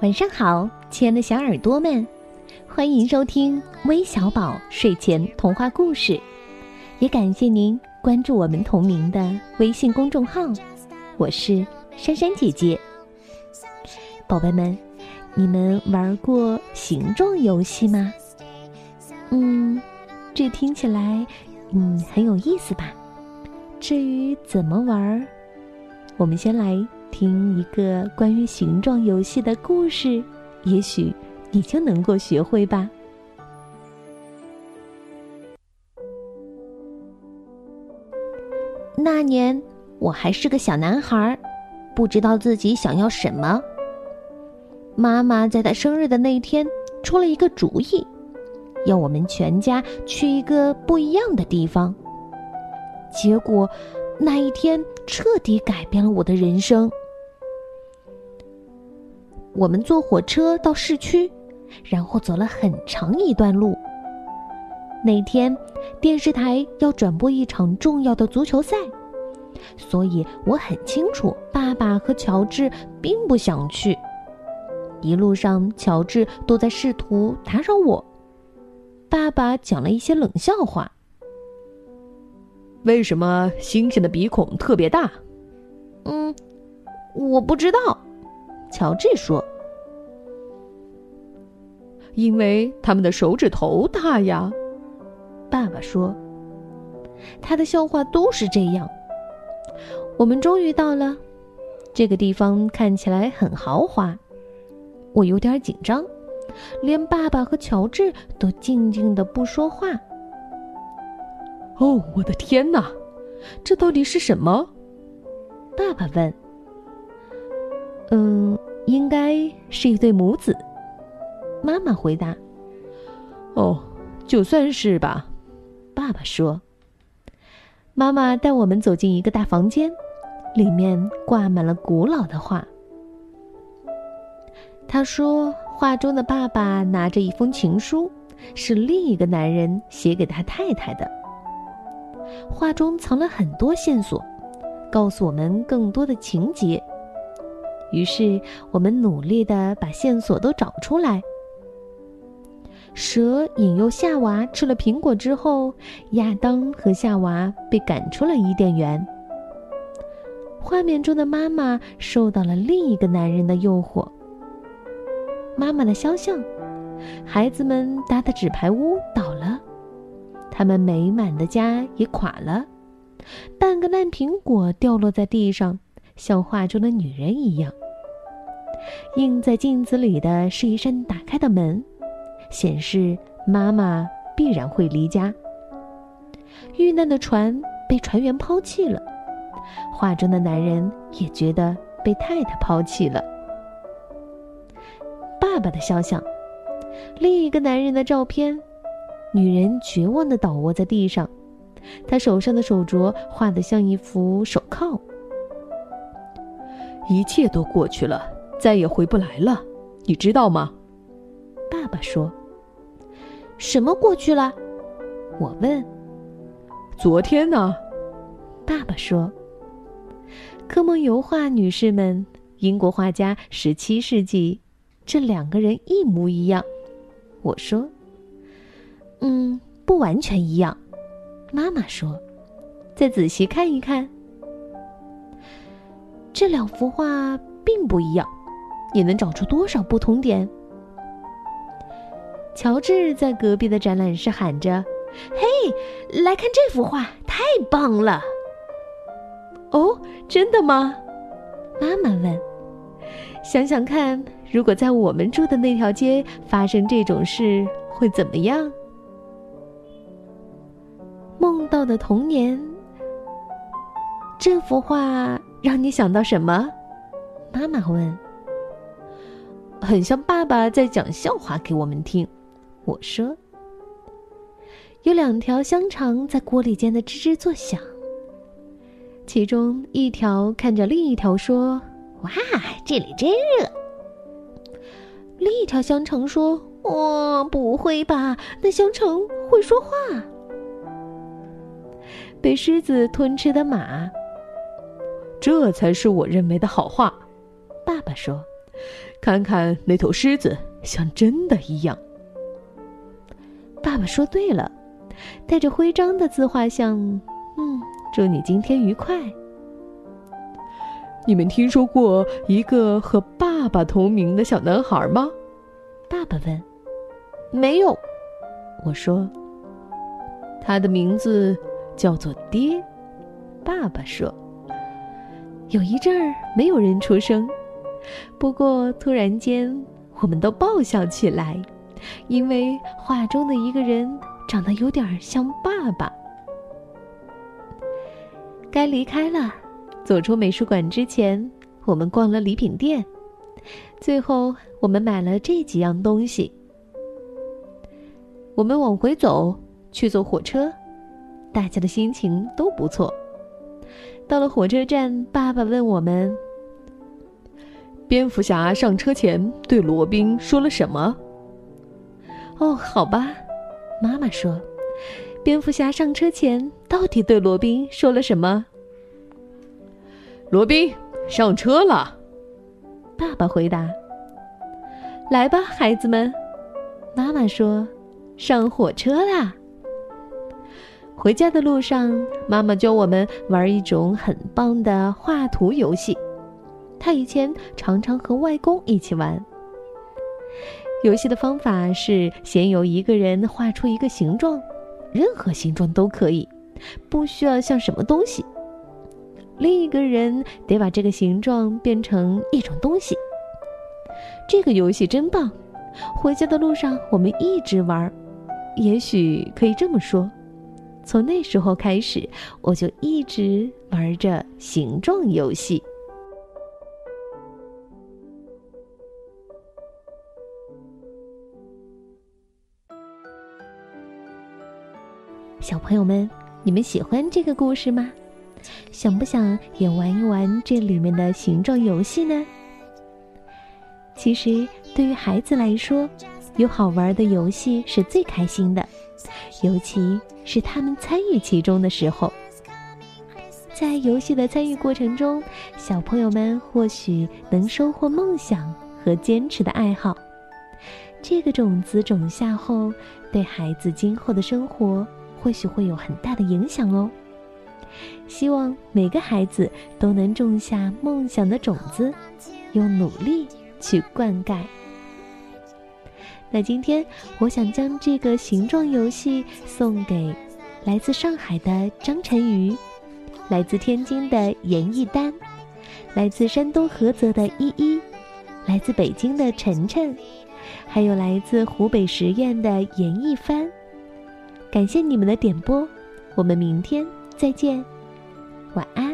晚上好，亲爱的小耳朵们，欢迎收听微小宝睡前童话故事，也感谢您关注我们同名的微信公众号。我是珊珊姐姐。宝贝们，你们玩过形状游戏吗？嗯，这听起来嗯很有意思吧？至于怎么玩，我们先来。听一个关于形状游戏的故事，也许你就能够学会吧。那年我还是个小男孩，不知道自己想要什么。妈妈在他生日的那天出了一个主意，要我们全家去一个不一样的地方。结果那一天彻底改变了我的人生。我们坐火车到市区，然后走了很长一段路。那天，电视台要转播一场重要的足球赛，所以我很清楚，爸爸和乔治并不想去。一路上，乔治都在试图打扰我。爸爸讲了一些冷笑话。为什么猩猩的鼻孔特别大？嗯，我不知道。乔治说：“因为他们的手指头大呀。”爸爸说：“他的笑话都是这样。”我们终于到了这个地方，看起来很豪华。我有点紧张，连爸爸和乔治都静静的不说话。哦，我的天哪，这到底是什么？爸爸问。嗯，应该是一对母子。妈妈回答：“哦，就算是吧。”爸爸说。妈妈带我们走进一个大房间，里面挂满了古老的画。他说，画中的爸爸拿着一封情书，是另一个男人写给他太太的。画中藏了很多线索，告诉我们更多的情节。于是，我们努力的把线索都找出来。蛇引诱夏娃吃了苹果之后，亚当和夏娃被赶出了伊甸园。画面中的妈妈受到了另一个男人的诱惑。妈妈的肖像，孩子们搭的纸牌屋倒了，他们美满的家也垮了，半个烂苹果掉落在地上。像画中的女人一样，映在镜子里的是一扇打开的门，显示妈妈必然会离家。遇难的船被船员抛弃了，画中的男人也觉得被太太抛弃了。爸爸的肖像，另一个男人的照片，女人绝望的倒卧在地上，她手上的手镯画的像一副手铐。一切都过去了，再也回不来了，你知道吗？爸爸说：“什么过去了？”我问。“昨天呢？”爸爸说。科蒙油画女士们，英国画家，十七世纪，这两个人一模一样。我说：“嗯，不完全一样。”妈妈说：“再仔细看一看。”这两幅画并不一样，你能找出多少不同点？乔治在隔壁的展览室喊着：“嘿，来看这幅画，太棒了！”哦，真的吗？妈妈问。想想看，如果在我们住的那条街发生这种事，会怎么样？梦到的童年。这幅画让你想到什么？妈妈问。很像爸爸在讲笑话给我们听。我说。有两条香肠在锅里煎的吱吱作响。其中一条看着另一条说：“哇，这里真热。”另一条香肠说：“哦，不会吧？那香肠会说话？”被狮子吞吃的马。这才是我认为的好话，爸爸说：“看看那头狮子，像真的一样。爸爸说对了，带着徽章的自画像，嗯，祝你今天愉快。你们听说过一个和爸爸同名的小男孩吗？爸爸问。没有，我说。他的名字叫做爹。爸爸说。有一阵儿没有人出声，不过突然间，我们都爆笑起来。因为画中的一个人长得有点像爸爸。该离开了，走出美术馆之前，我们逛了礼品店，最后我们买了这几样东西。我们往回走，去坐火车，大家的心情都不错。到了火车站，爸爸问我们：“蝙蝠侠上车前对罗宾说了什么？”哦，好吧，妈妈说，蝙蝠侠上车前到底对罗宾说了什么？罗宾上车了，爸爸回答。来吧，孩子们，妈妈说，上火车啦。回家的路上，妈妈教我们玩一种很棒的画图游戏，她以前常常和外公一起玩。游戏的方法是先由一个人画出一个形状，任何形状都可以，不需要像什么东西。另一个人得把这个形状变成一种东西。这个游戏真棒！回家的路上我们一直玩。也许可以这么说，从那时候开始，我就一直玩着形状游戏。小朋友们，你们喜欢这个故事吗？想不想也玩一玩这里面的形状游戏呢？其实，对于孩子来说，有好玩的游戏是最开心的，尤其是他们参与其中的时候。在游戏的参与过程中，小朋友们或许能收获梦想和坚持的爱好。这个种子种下后，对孩子今后的生活。或许会有很大的影响哦。希望每个孩子都能种下梦想的种子，用努力去灌溉。那今天，我想将这个形状游戏送给来自上海的张晨瑜，来自天津的严艺丹，来自山东菏泽的依依，来自北京的晨晨，还有来自湖北十堰的严艺帆。感谢你们的点播，我们明天再见，晚安。